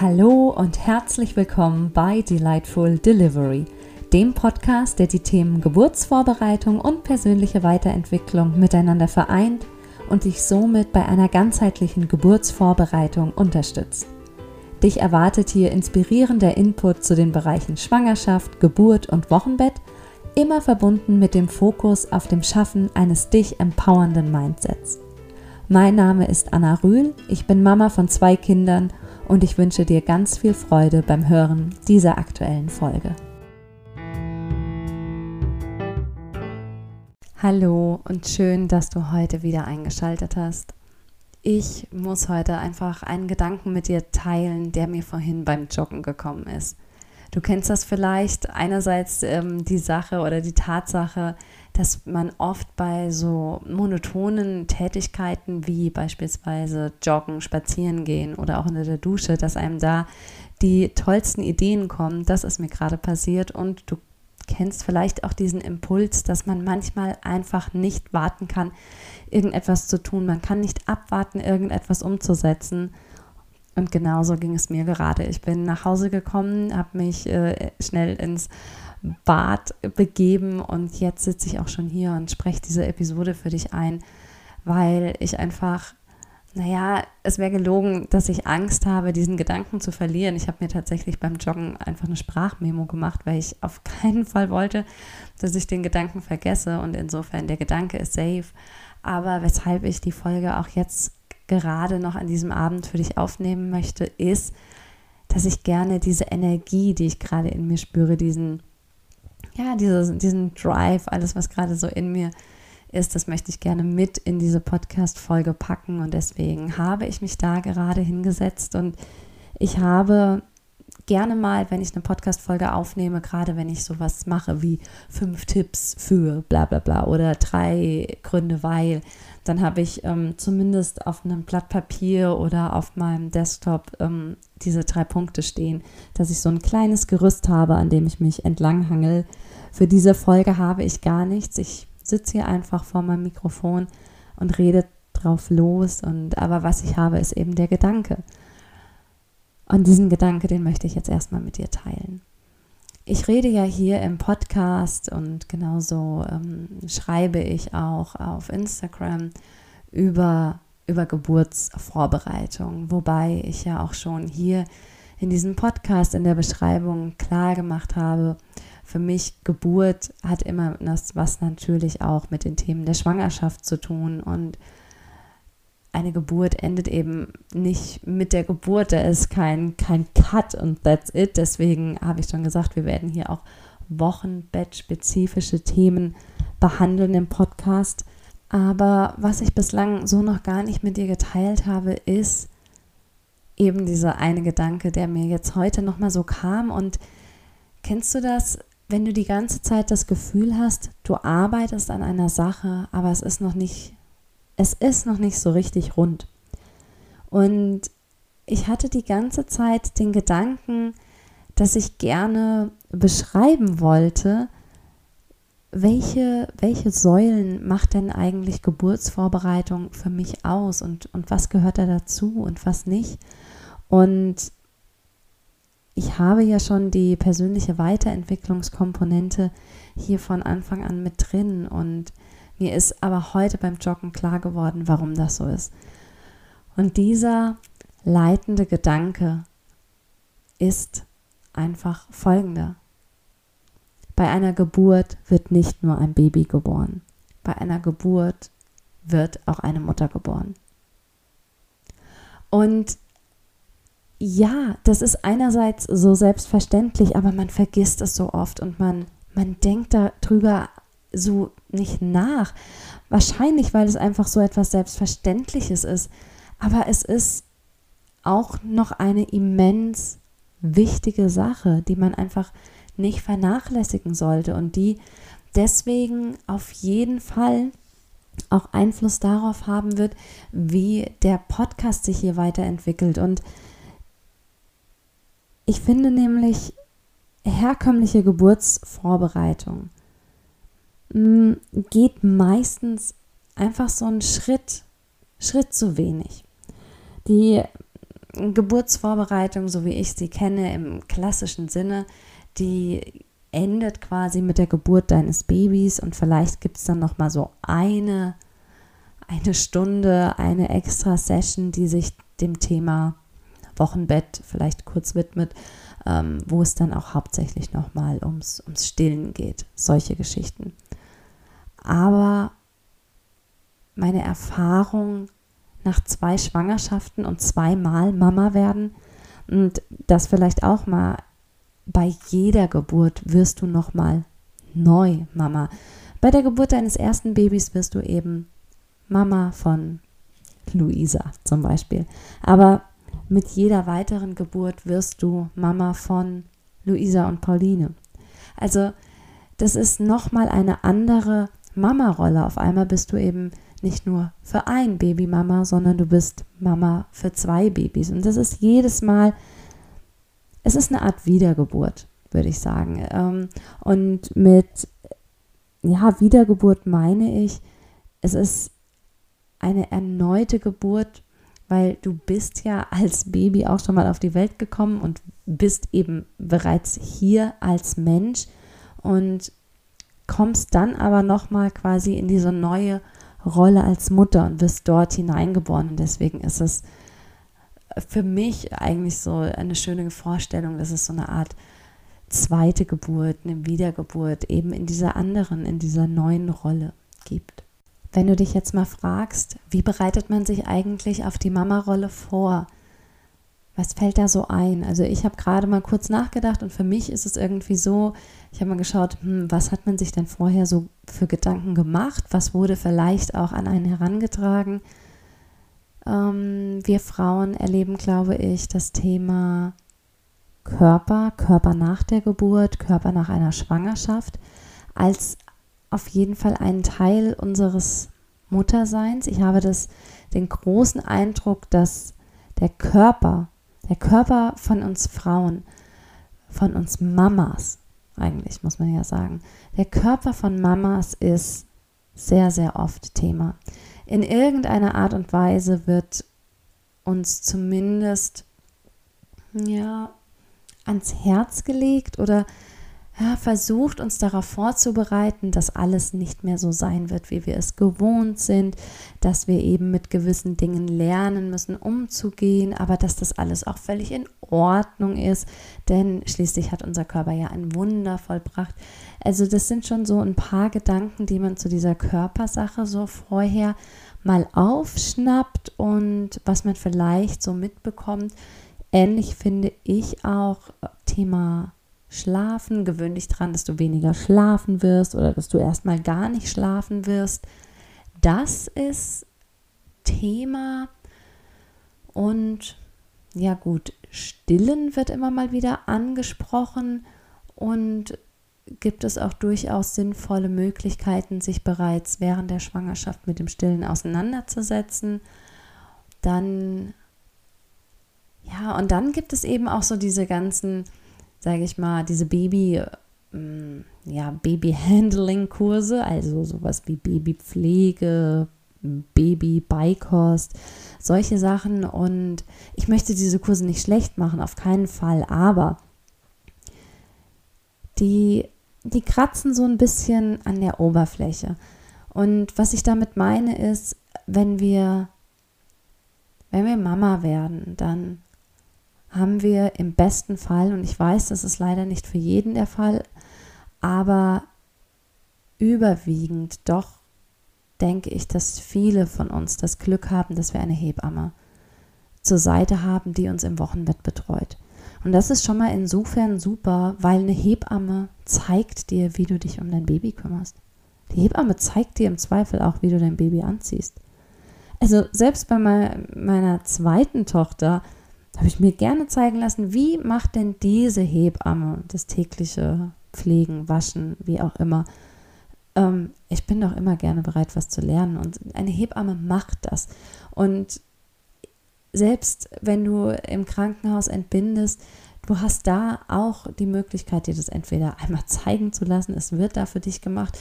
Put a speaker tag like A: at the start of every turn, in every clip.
A: Hallo und herzlich willkommen bei Delightful Delivery, dem Podcast, der die Themen Geburtsvorbereitung und persönliche Weiterentwicklung miteinander vereint und dich somit bei einer ganzheitlichen Geburtsvorbereitung unterstützt. Dich erwartet hier inspirierender Input zu den Bereichen Schwangerschaft, Geburt und Wochenbett, immer verbunden mit dem Fokus auf dem Schaffen eines dich empowernden Mindsets. Mein Name ist Anna Rühl, ich bin Mama von zwei Kindern und ich wünsche dir ganz viel Freude beim Hören dieser aktuellen Folge. Hallo und schön, dass du heute wieder eingeschaltet hast. Ich muss heute einfach einen Gedanken mit dir teilen, der mir vorhin beim Joggen gekommen ist. Du kennst das vielleicht einerseits ähm, die Sache oder die Tatsache, dass man oft bei so monotonen Tätigkeiten wie beispielsweise Joggen, Spazieren gehen oder auch unter der Dusche, dass einem da die tollsten Ideen kommen. Das ist mir gerade passiert und du kennst vielleicht auch diesen Impuls, dass man manchmal einfach nicht warten kann, irgendetwas zu tun. Man kann nicht abwarten, irgendetwas umzusetzen. Und genauso ging es mir gerade. Ich bin nach Hause gekommen, habe mich äh, schnell ins Bad begeben und jetzt sitze ich auch schon hier und spreche diese Episode für dich ein, weil ich einfach naja, es wäre gelogen, dass ich Angst habe, diesen Gedanken zu verlieren. Ich habe mir tatsächlich beim Joggen einfach eine Sprachmemo gemacht, weil ich auf keinen Fall wollte, dass ich den Gedanken vergesse. Und insofern, der Gedanke ist safe. Aber weshalb ich die Folge auch jetzt gerade noch an diesem Abend für dich aufnehmen möchte, ist, dass ich gerne diese Energie, die ich gerade in mir spüre, diesen, ja, dieses, diesen Drive, alles, was gerade so in mir ist, ist, das möchte ich gerne mit in diese Podcast-Folge packen und deswegen habe ich mich da gerade hingesetzt und ich habe gerne mal, wenn ich eine Podcast-Folge aufnehme, gerade wenn ich sowas mache wie fünf Tipps für bla bla bla oder drei Gründe, weil, dann habe ich ähm, zumindest auf einem Blatt Papier oder auf meinem Desktop ähm, diese drei Punkte stehen, dass ich so ein kleines Gerüst habe, an dem ich mich entlanghangel. Für diese Folge habe ich gar nichts. Ich sitze hier einfach vor meinem Mikrofon und rede drauf los. Und aber was ich habe, ist eben der Gedanke. Und diesen Gedanke, den möchte ich jetzt erstmal mit dir teilen. Ich rede ja hier im Podcast und genauso ähm, schreibe ich auch auf Instagram über, über Geburtsvorbereitung, wobei ich ja auch schon hier in diesem Podcast in der Beschreibung klar gemacht habe, für mich Geburt hat immer was natürlich auch mit den Themen der Schwangerschaft zu tun und eine Geburt endet eben nicht mit der Geburt, da ist kein, kein Cut und that's it. Deswegen habe ich schon gesagt, wir werden hier auch wochenbettspezifische Themen behandeln im Podcast. Aber was ich bislang so noch gar nicht mit dir geteilt habe, ist eben dieser eine Gedanke, der mir jetzt heute nochmal so kam. Und kennst du das? Wenn du die ganze Zeit das Gefühl hast, du arbeitest an einer Sache, aber es ist noch nicht, es ist noch nicht so richtig rund. Und ich hatte die ganze Zeit den Gedanken, dass ich gerne beschreiben wollte, welche, welche Säulen macht denn eigentlich Geburtsvorbereitung für mich aus und, und was gehört da dazu und was nicht. Und ich habe ja schon die persönliche Weiterentwicklungskomponente hier von Anfang an mit drin und mir ist aber heute beim Joggen klar geworden, warum das so ist. Und dieser leitende Gedanke ist einfach folgender. Bei einer Geburt wird nicht nur ein Baby geboren. Bei einer Geburt wird auch eine Mutter geboren. Und ja, das ist einerseits so selbstverständlich, aber man vergisst es so oft und man, man denkt darüber so nicht nach. Wahrscheinlich, weil es einfach so etwas Selbstverständliches ist. Aber es ist auch noch eine immens wichtige Sache, die man einfach nicht vernachlässigen sollte und die deswegen auf jeden Fall auch Einfluss darauf haben wird, wie der Podcast sich hier weiterentwickelt. Und ich finde nämlich herkömmliche Geburtsvorbereitung mm, geht meistens einfach so einen Schritt, Schritt zu wenig. Die Geburtsvorbereitung, so wie ich sie kenne, im klassischen Sinne, die endet quasi mit der Geburt deines Babys und vielleicht gibt es dann noch mal so eine, eine Stunde, eine extra Session, die sich dem Thema Wochenbett vielleicht kurz widmet, ähm, wo es dann auch hauptsächlich noch mal ums, ums Stillen geht, solche Geschichten. Aber meine Erfahrung nach zwei Schwangerschaften und zweimal Mama werden und das vielleicht auch mal bei jeder Geburt wirst du noch mal neu Mama. Bei der Geburt deines ersten Babys wirst du eben Mama von Luisa zum Beispiel. Aber mit jeder weiteren Geburt wirst du Mama von Luisa und Pauline. Also das ist noch mal eine andere Mama-Rolle. Auf einmal bist du eben nicht nur für ein Baby Mama, sondern du bist Mama für zwei Babys. Und das ist jedes Mal, es ist eine Art Wiedergeburt, würde ich sagen. Ähm, und mit ja, Wiedergeburt meine ich, es ist eine erneute Geburt, weil du bist ja als Baby auch schon mal auf die Welt gekommen und bist eben bereits hier als Mensch und kommst dann aber noch mal quasi in diese neue Rolle als Mutter und wirst dort hineingeboren. Und deswegen ist es für mich eigentlich so eine schöne Vorstellung, dass es so eine Art zweite Geburt, eine Wiedergeburt eben in dieser anderen, in dieser neuen Rolle gibt. Wenn du dich jetzt mal fragst, wie bereitet man sich eigentlich auf die Mama-Rolle vor? Was fällt da so ein? Also ich habe gerade mal kurz nachgedacht und für mich ist es irgendwie so, ich habe mal geschaut, hm, was hat man sich denn vorher so für Gedanken gemacht? Was wurde vielleicht auch an einen herangetragen? Ähm, wir Frauen erleben, glaube ich, das Thema Körper, Körper nach der Geburt, Körper nach einer Schwangerschaft als auf jeden Fall einen Teil unseres Mutterseins. Ich habe das, den großen Eindruck, dass der Körper, der Körper von uns Frauen, von uns Mamas, eigentlich muss man ja sagen, der Körper von Mamas ist sehr, sehr oft Thema. In irgendeiner Art und Weise wird uns zumindest ja ans Herz gelegt oder ja, versucht uns darauf vorzubereiten, dass alles nicht mehr so sein wird, wie wir es gewohnt sind, dass wir eben mit gewissen Dingen lernen müssen, umzugehen, aber dass das alles auch völlig in Ordnung ist, denn schließlich hat unser Körper ja ein Wunder vollbracht. Also das sind schon so ein paar Gedanken, die man zu dieser Körpersache so vorher mal aufschnappt und was man vielleicht so mitbekommt. Ähnlich finde ich auch Thema Schlafen. Gewöhn dich daran, dass du weniger schlafen wirst oder dass du erstmal gar nicht schlafen wirst. Das ist Thema. Und ja gut, Stillen wird immer mal wieder angesprochen und gibt es auch durchaus sinnvolle Möglichkeiten, sich bereits während der Schwangerschaft mit dem Stillen auseinanderzusetzen. Dann, ja, und dann gibt es eben auch so diese ganzen sage ich mal, diese Baby, ähm, ja, Baby-Handling-Kurse, also sowas wie Babypflege, Baby-Beikost, solche Sachen. Und ich möchte diese Kurse nicht schlecht machen, auf keinen Fall, aber die, die kratzen so ein bisschen an der Oberfläche. Und was ich damit meine ist, wenn wir, wenn wir Mama werden, dann haben wir im besten Fall, und ich weiß, das ist leider nicht für jeden der Fall, aber überwiegend doch denke ich, dass viele von uns das Glück haben, dass wir eine Hebamme zur Seite haben, die uns im Wochenbett betreut. Und das ist schon mal insofern super, weil eine Hebamme zeigt dir, wie du dich um dein Baby kümmerst. Die Hebamme zeigt dir im Zweifel auch, wie du dein Baby anziehst. Also selbst bei meiner zweiten Tochter habe ich mir gerne zeigen lassen, wie macht denn diese Hebamme das tägliche Pflegen, Waschen, wie auch immer. Ähm, ich bin doch immer gerne bereit, was zu lernen und eine Hebamme macht das. Und selbst wenn du im Krankenhaus entbindest, du hast da auch die Möglichkeit, dir das entweder einmal zeigen zu lassen, es wird da für dich gemacht,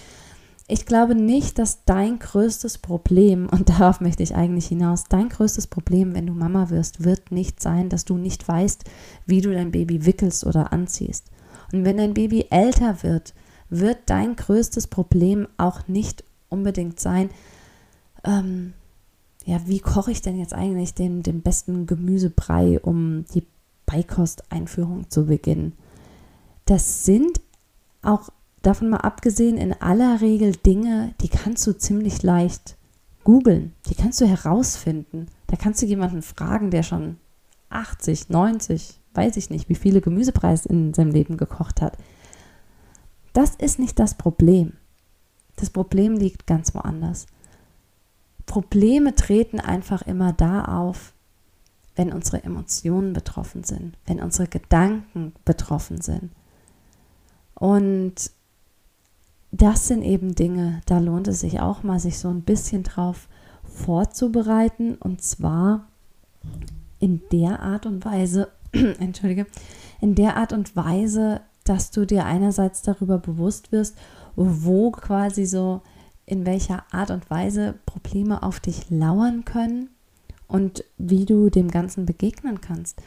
A: ich glaube nicht, dass dein größtes Problem, und darauf möchte ich eigentlich hinaus, dein größtes Problem, wenn du Mama wirst, wird nicht sein, dass du nicht weißt, wie du dein Baby wickelst oder anziehst. Und wenn dein Baby älter wird, wird dein größtes Problem auch nicht unbedingt sein, ähm, ja, wie koche ich denn jetzt eigentlich den, den besten Gemüsebrei, um die Beikosteinführung zu beginnen? Das sind auch davon mal abgesehen in aller Regel Dinge, die kannst du ziemlich leicht googeln, die kannst du herausfinden. Da kannst du jemanden fragen, der schon 80, 90, weiß ich nicht, wie viele Gemüsepreis in seinem Leben gekocht hat. Das ist nicht das Problem. Das Problem liegt ganz woanders. Probleme treten einfach immer da auf, wenn unsere Emotionen betroffen sind, wenn unsere Gedanken betroffen sind. Und das sind eben Dinge, da lohnt es sich auch mal, sich so ein bisschen drauf vorzubereiten. Und zwar in der Art und Weise, entschuldige, in der Art und Weise, dass du dir einerseits darüber bewusst wirst, wo quasi so in welcher Art und Weise Probleme auf dich lauern können und wie du dem Ganzen begegnen kannst.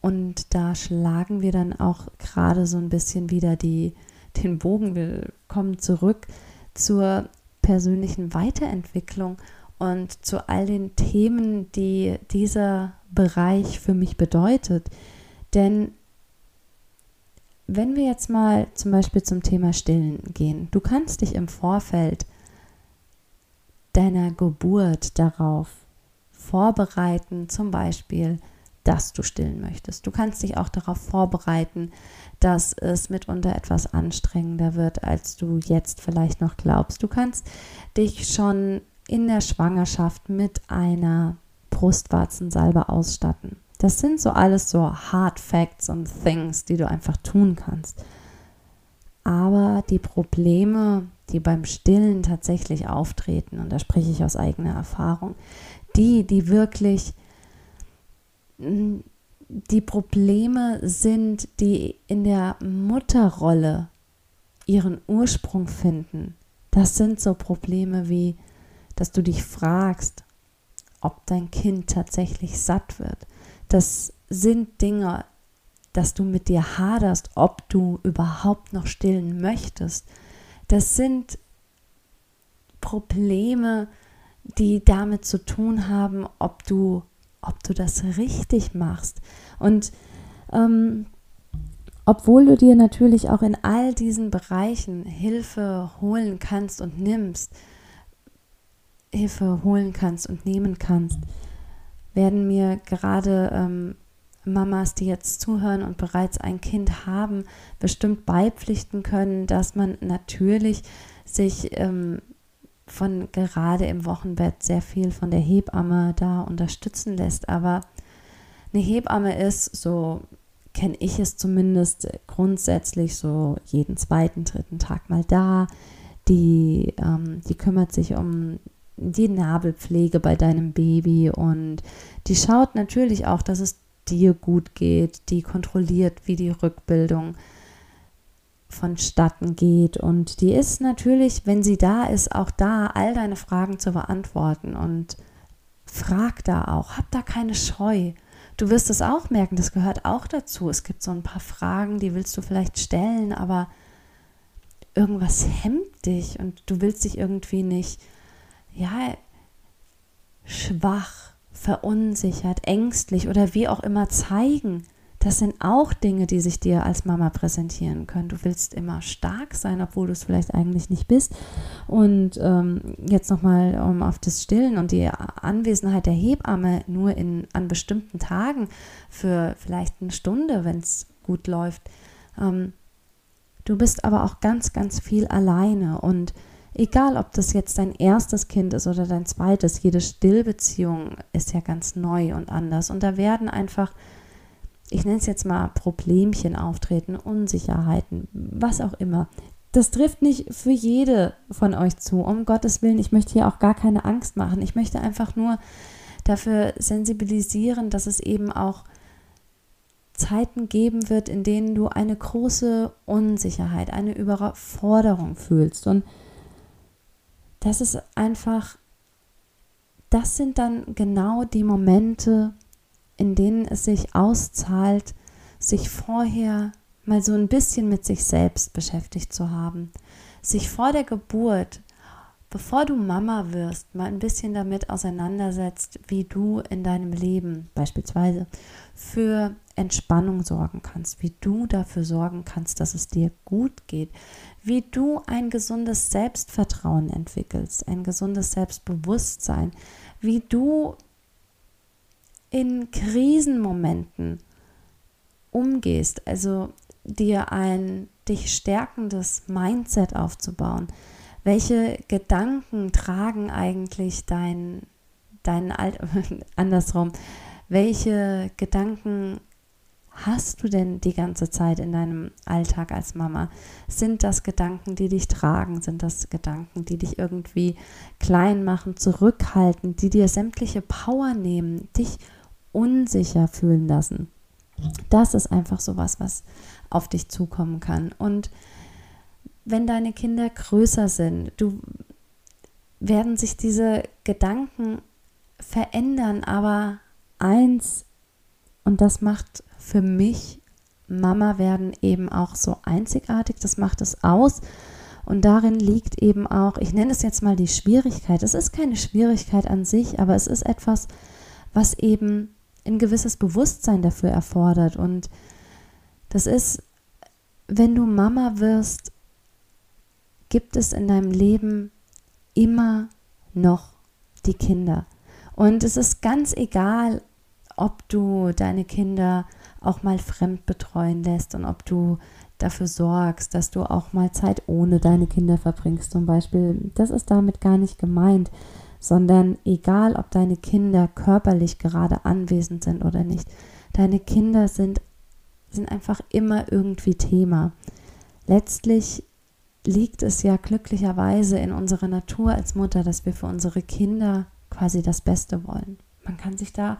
A: Und da schlagen wir dann auch gerade so ein bisschen wieder die, den Bogen. Wir kommen zurück zur persönlichen Weiterentwicklung und zu all den Themen, die dieser Bereich für mich bedeutet. Denn wenn wir jetzt mal zum Beispiel zum Thema Stillen gehen, du kannst dich im Vorfeld deiner Geburt darauf vorbereiten, zum Beispiel, dass du stillen möchtest. Du kannst dich auch darauf vorbereiten, dass es mitunter etwas anstrengender wird, als du jetzt vielleicht noch glaubst. Du kannst dich schon in der Schwangerschaft mit einer Brustwarzensalbe ausstatten. Das sind so alles so Hard Facts und Things, die du einfach tun kannst. Aber die Probleme, die beim Stillen tatsächlich auftreten, und da spreche ich aus eigener Erfahrung, die, die wirklich die Probleme sind, die in der Mutterrolle ihren Ursprung finden. Das sind so Probleme wie, dass du dich fragst, ob dein Kind tatsächlich satt wird. Das sind Dinge, dass du mit dir haderst, ob du überhaupt noch stillen möchtest. Das sind Probleme, die damit zu tun haben, ob du ob du das richtig machst. Und ähm, obwohl du dir natürlich auch in all diesen Bereichen Hilfe holen kannst und nimmst, Hilfe holen kannst und nehmen kannst, werden mir gerade ähm, Mamas, die jetzt zuhören und bereits ein Kind haben, bestimmt beipflichten können, dass man natürlich sich ähm, von gerade im Wochenbett sehr viel von der Hebamme da unterstützen lässt. Aber eine Hebamme ist, so kenne ich es zumindest grundsätzlich so jeden zweiten, dritten Tag mal da. Die, ähm, die kümmert sich um die Nabelpflege bei deinem Baby und die schaut natürlich auch, dass es dir gut geht, die kontrolliert, wie die Rückbildung vonstatten geht. Und die ist natürlich, wenn sie da ist, auch da, all deine Fragen zu beantworten. Und frag da auch, hab da keine Scheu. Du wirst es auch merken, das gehört auch dazu. Es gibt so ein paar Fragen, die willst du vielleicht stellen, aber irgendwas hemmt dich und du willst dich irgendwie nicht, ja, schwach, verunsichert, ängstlich oder wie auch immer zeigen. Das sind auch Dinge, die sich dir als Mama präsentieren können. Du willst immer stark sein, obwohl du es vielleicht eigentlich nicht bist. Und ähm, jetzt nochmal um auf das Stillen und die Anwesenheit der Hebamme nur in, an bestimmten Tagen für vielleicht eine Stunde, wenn es gut läuft. Ähm, du bist aber auch ganz, ganz viel alleine und egal ob das jetzt dein erstes Kind ist oder dein zweites, jede Stillbeziehung ist ja ganz neu und anders. Und da werden einfach ich nenne es jetzt mal Problemchen auftreten, Unsicherheiten, was auch immer. Das trifft nicht für jede von euch zu. Um Gottes Willen, ich möchte hier auch gar keine Angst machen. Ich möchte einfach nur dafür sensibilisieren, dass es eben auch Zeiten geben wird, in denen du eine große Unsicherheit, eine Überforderung fühlst. Und das ist einfach, das sind dann genau die Momente, in denen es sich auszahlt, sich vorher mal so ein bisschen mit sich selbst beschäftigt zu haben, sich vor der Geburt, bevor du Mama wirst, mal ein bisschen damit auseinandersetzt, wie du in deinem Leben beispielsweise für Entspannung sorgen kannst, wie du dafür sorgen kannst, dass es dir gut geht, wie du ein gesundes Selbstvertrauen entwickelst, ein gesundes Selbstbewusstsein, wie du in Krisenmomenten umgehst, also dir ein dich stärkendes Mindset aufzubauen. Welche Gedanken tragen eigentlich dein, dein Alt andersrum? Welche Gedanken hast du denn die ganze Zeit in deinem Alltag als Mama? Sind das Gedanken, die dich tragen? Sind das Gedanken, die dich irgendwie klein machen, zurückhalten, die dir sämtliche Power nehmen, dich unsicher fühlen lassen? Das ist einfach sowas, was auf dich zukommen kann. Und wenn deine Kinder größer sind, du werden sich diese Gedanken verändern, aber eins, und das macht für mich Mama werden eben auch so einzigartig, das macht es aus. Und darin liegt eben auch, ich nenne es jetzt mal die Schwierigkeit. Es ist keine Schwierigkeit an sich, aber es ist etwas, was eben ein gewisses Bewusstsein dafür erfordert. Und das ist, wenn du Mama wirst, gibt es in deinem Leben immer noch die Kinder. Und es ist ganz egal, ob du deine Kinder auch mal fremd betreuen lässt und ob du dafür sorgst, dass du auch mal Zeit ohne deine Kinder verbringst zum Beispiel. Das ist damit gar nicht gemeint, sondern egal, ob deine Kinder körperlich gerade anwesend sind oder nicht, deine Kinder sind, sind einfach immer irgendwie Thema. Letztlich liegt es ja glücklicherweise in unserer Natur als Mutter, dass wir für unsere Kinder quasi das Beste wollen. Man kann sich da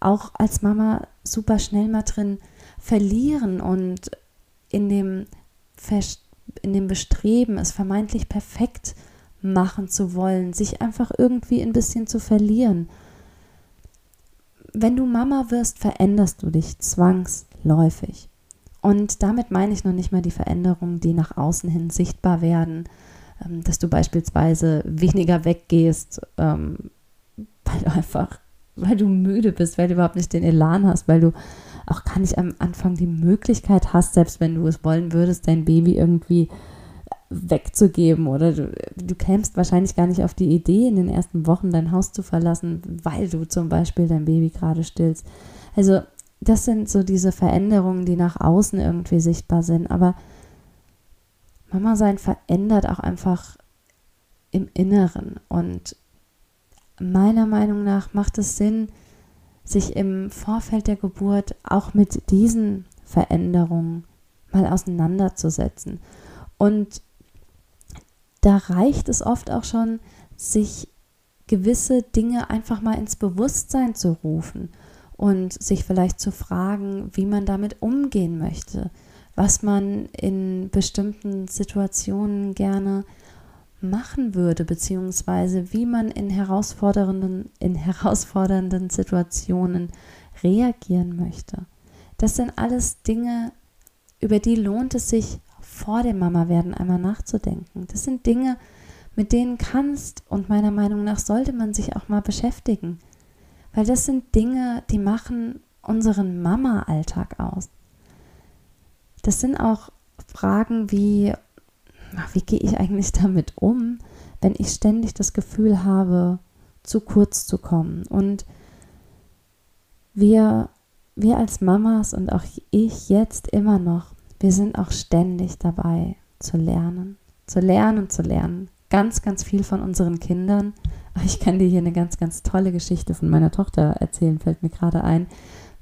A: auch als Mama super schnell mal drin verlieren und in dem, in dem Bestreben, es vermeintlich perfekt machen zu wollen, sich einfach irgendwie ein bisschen zu verlieren. Wenn du Mama wirst, veränderst du dich zwangsläufig. Und damit meine ich noch nicht mal die Veränderungen, die nach außen hin sichtbar werden, ähm, dass du beispielsweise weniger weggehst, ähm, weil du einfach weil du müde bist, weil du überhaupt nicht den Elan hast, weil du auch gar nicht am Anfang die Möglichkeit hast, selbst wenn du es wollen würdest, dein Baby irgendwie wegzugeben oder du, du kämst wahrscheinlich gar nicht auf die Idee, in den ersten Wochen dein Haus zu verlassen, weil du zum Beispiel dein Baby gerade stillst. Also das sind so diese Veränderungen, die nach außen irgendwie sichtbar sind, aber Mama sein verändert auch einfach im Inneren und meiner Meinung nach macht es Sinn, sich im Vorfeld der Geburt auch mit diesen Veränderungen mal auseinanderzusetzen. Und da reicht es oft auch schon, sich gewisse Dinge einfach mal ins Bewusstsein zu rufen und sich vielleicht zu fragen, wie man damit umgehen möchte, was man in bestimmten Situationen gerne machen würde, beziehungsweise wie man in herausfordernden, in herausfordernden Situationen reagieren möchte. Das sind alles Dinge, über die lohnt es sich vor dem Mama-Werden einmal nachzudenken. Das sind Dinge, mit denen kannst und meiner Meinung nach sollte man sich auch mal beschäftigen. Weil das sind Dinge, die machen unseren Mama-Alltag aus. Das sind auch Fragen wie, wie gehe ich eigentlich damit um, wenn ich ständig das Gefühl habe, zu kurz zu kommen. Und wir, wir als Mamas und auch ich jetzt immer noch, wir sind auch ständig dabei zu lernen, zu lernen zu lernen. Ganz, ganz viel von unseren Kindern. Ich kann dir hier eine ganz, ganz tolle Geschichte von meiner Tochter erzählen, fällt mir gerade ein.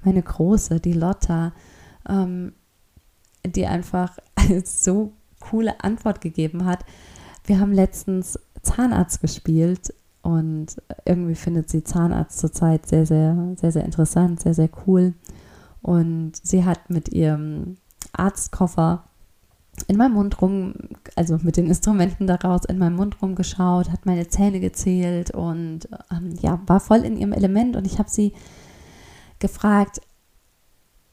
A: Meine Große, die Lotta, ähm, die einfach so coole Antwort gegeben hat. Wir haben letztens Zahnarzt gespielt und irgendwie findet sie Zahnarzt zurzeit sehr, sehr, sehr, sehr interessant, sehr, sehr cool. Und sie hat mit ihrem Arztkoffer in meinem Mund rum, also mit den Instrumenten daraus, in meinem Mund rumgeschaut, hat meine Zähne gezählt und ähm, ja, war voll in ihrem Element. Und ich habe sie gefragt,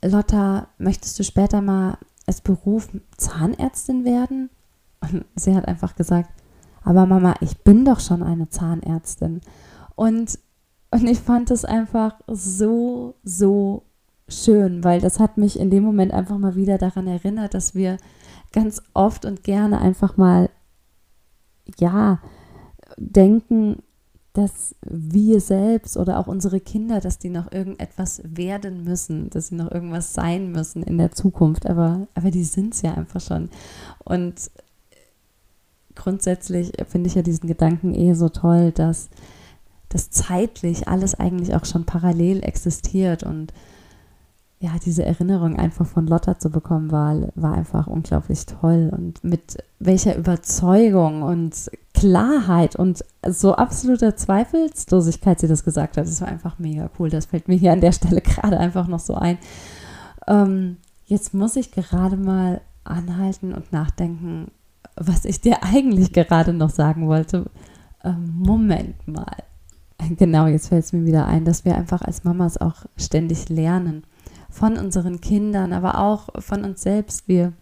A: Lotta, möchtest du später mal als Beruf Zahnärztin werden? Und sie hat einfach gesagt, aber Mama, ich bin doch schon eine Zahnärztin. Und, und ich fand es einfach so, so schön, weil das hat mich in dem Moment einfach mal wieder daran erinnert, dass wir ganz oft und gerne einfach mal, ja, denken, dass wir selbst oder auch unsere Kinder, dass die noch irgendetwas werden müssen, dass sie noch irgendwas sein müssen in der Zukunft, aber, aber die sind es ja einfach schon. Und grundsätzlich finde ich ja diesen Gedanken eh so toll, dass das zeitlich alles eigentlich auch schon parallel existiert und ja, diese Erinnerung einfach von Lotta zu bekommen, war, war einfach unglaublich toll. Und mit welcher Überzeugung und Klarheit und so absoluter Zweifelslosigkeit sie das gesagt hat, das war einfach mega cool. Das fällt mir hier an der Stelle gerade einfach noch so ein. Ähm, jetzt muss ich gerade mal anhalten und nachdenken, was ich dir eigentlich gerade noch sagen wollte. Ähm, Moment mal. Genau, jetzt fällt es mir wieder ein, dass wir einfach als Mamas auch ständig lernen von unseren Kindern, aber auch von uns selbst. Wir,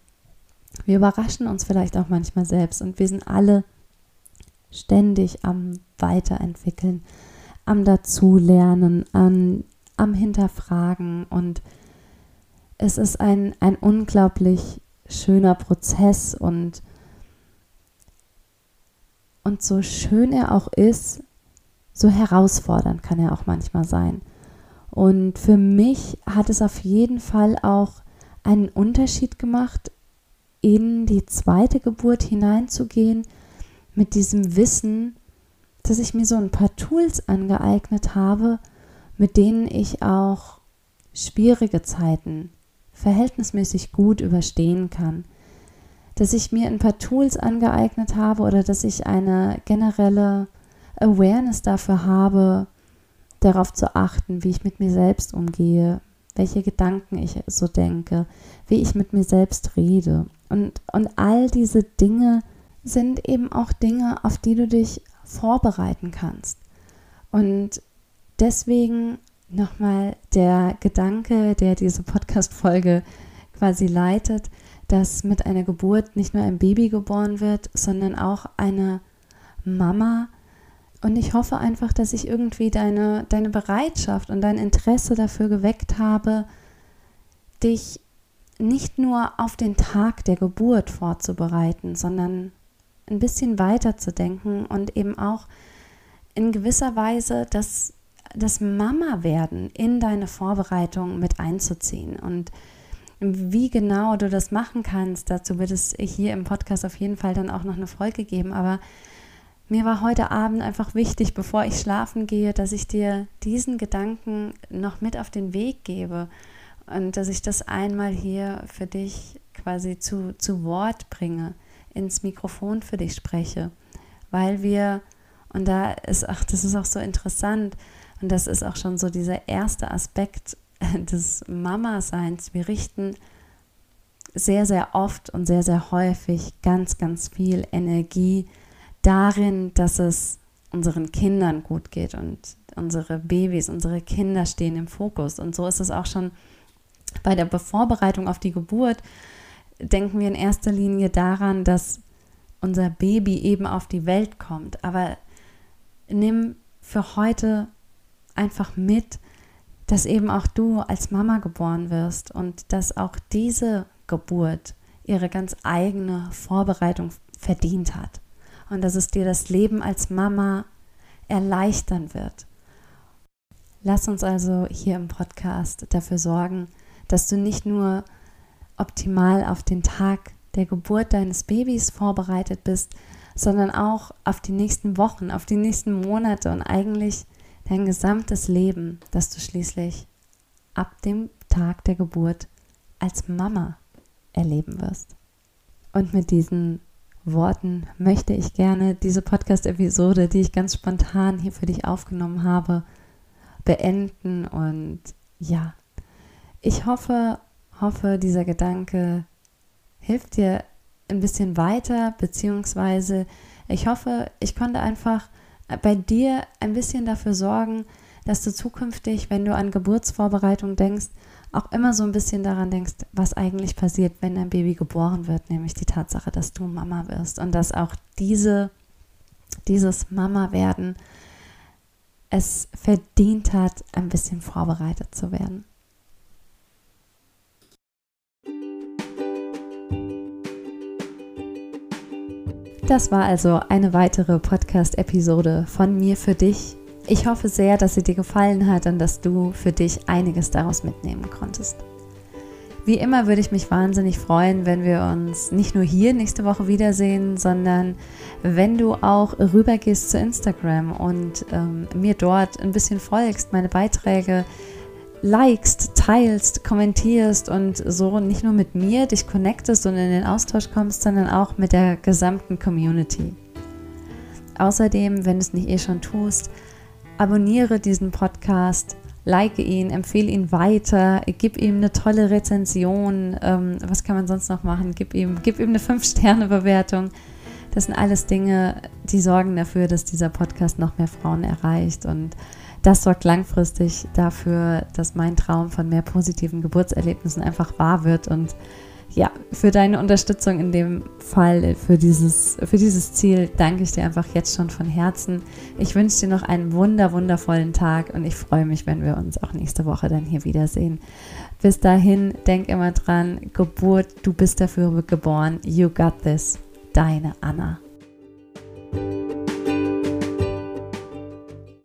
A: wir überraschen uns vielleicht auch manchmal selbst und wir sind alle ständig am Weiterentwickeln, am Dazulernen, am, am Hinterfragen und es ist ein, ein unglaublich schöner Prozess und, und so schön er auch ist, so herausfordernd kann er auch manchmal sein. Und für mich hat es auf jeden Fall auch einen Unterschied gemacht, in die zweite Geburt hineinzugehen mit diesem Wissen, dass ich mir so ein paar Tools angeeignet habe, mit denen ich auch schwierige Zeiten verhältnismäßig gut überstehen kann. Dass ich mir ein paar Tools angeeignet habe oder dass ich eine generelle Awareness dafür habe, darauf zu achten, wie ich mit mir selbst umgehe, welche Gedanken ich so denke, wie ich mit mir selbst rede. Und, und all diese Dinge sind eben auch Dinge, auf die du dich vorbereiten kannst. Und deswegen nochmal der Gedanke, der diese Podcast-Folge quasi leitet, dass mit einer Geburt nicht nur ein Baby geboren wird, sondern auch eine Mama, und ich hoffe einfach, dass ich irgendwie deine, deine Bereitschaft und dein Interesse dafür geweckt habe, dich nicht nur auf den Tag der Geburt vorzubereiten, sondern ein bisschen weiter zu denken und eben auch in gewisser Weise das, das Mama-Werden in deine Vorbereitung mit einzuziehen. Und wie genau du das machen kannst, dazu wird es hier im Podcast auf jeden Fall dann auch noch eine Folge geben. Aber mir war heute Abend einfach wichtig, bevor ich schlafen gehe, dass ich dir diesen Gedanken noch mit auf den Weg gebe und dass ich das einmal hier für dich quasi zu, zu Wort bringe, ins Mikrofon für dich spreche, weil wir, und da ist, ach, das ist auch so interessant, und das ist auch schon so dieser erste Aspekt des Mama-Seins. Wir richten sehr, sehr oft und sehr, sehr häufig ganz, ganz viel Energie darin, dass es unseren Kindern gut geht und unsere Babys, unsere Kinder stehen im Fokus. Und so ist es auch schon bei der Vorbereitung auf die Geburt. Denken wir in erster Linie daran, dass unser Baby eben auf die Welt kommt. Aber nimm für heute einfach mit, dass eben auch du als Mama geboren wirst und dass auch diese Geburt ihre ganz eigene Vorbereitung verdient hat und dass es dir das Leben als Mama erleichtern wird. Lass uns also hier im Podcast dafür sorgen, dass du nicht nur optimal auf den Tag der Geburt deines Babys vorbereitet bist, sondern auch auf die nächsten Wochen, auf die nächsten Monate und eigentlich dein gesamtes Leben, das du schließlich ab dem Tag der Geburt als Mama erleben wirst. Und mit diesen Worten möchte ich gerne diese Podcast-Episode, die ich ganz spontan hier für dich aufgenommen habe, beenden. Und ja, ich hoffe, hoffe, dieser Gedanke hilft dir ein bisschen weiter, beziehungsweise ich hoffe, ich konnte einfach bei dir ein bisschen dafür sorgen, dass du zukünftig, wenn du an Geburtsvorbereitung denkst, auch immer so ein bisschen daran denkst, was eigentlich passiert, wenn dein Baby geboren wird, nämlich die Tatsache, dass du Mama wirst und dass auch diese, dieses Mama werden es verdient hat, ein bisschen vorbereitet zu werden. Das war also eine weitere Podcast-Episode von mir für dich. Ich hoffe sehr, dass sie dir gefallen hat und dass du für dich einiges daraus mitnehmen konntest. Wie immer würde ich mich wahnsinnig freuen, wenn wir uns nicht nur hier nächste Woche wiedersehen, sondern wenn du auch rübergehst zu Instagram und ähm, mir dort ein bisschen folgst, meine Beiträge likest, teilst, kommentierst und so nicht nur mit mir dich connectest und in den Austausch kommst, sondern auch mit der gesamten Community. Außerdem, wenn du es nicht eh schon tust, abonniere diesen Podcast, like ihn, empfehle ihn weiter, gib ihm eine tolle Rezension. Ähm, was kann man sonst noch machen? Gib ihm, gib ihm eine 5-Sterne-Bewertung. Das sind alles Dinge, die sorgen dafür, dass dieser Podcast noch mehr Frauen erreicht und das sorgt langfristig dafür, dass mein Traum von mehr positiven Geburtserlebnissen einfach wahr wird und ja, für deine Unterstützung in dem Fall, für dieses, für dieses Ziel danke ich dir einfach jetzt schon von Herzen. Ich wünsche dir noch einen wunder, wundervollen Tag und ich freue mich, wenn wir uns auch nächste Woche dann hier wiedersehen. Bis dahin, denk immer dran, Geburt, du bist dafür geboren. You got this. Deine Anna.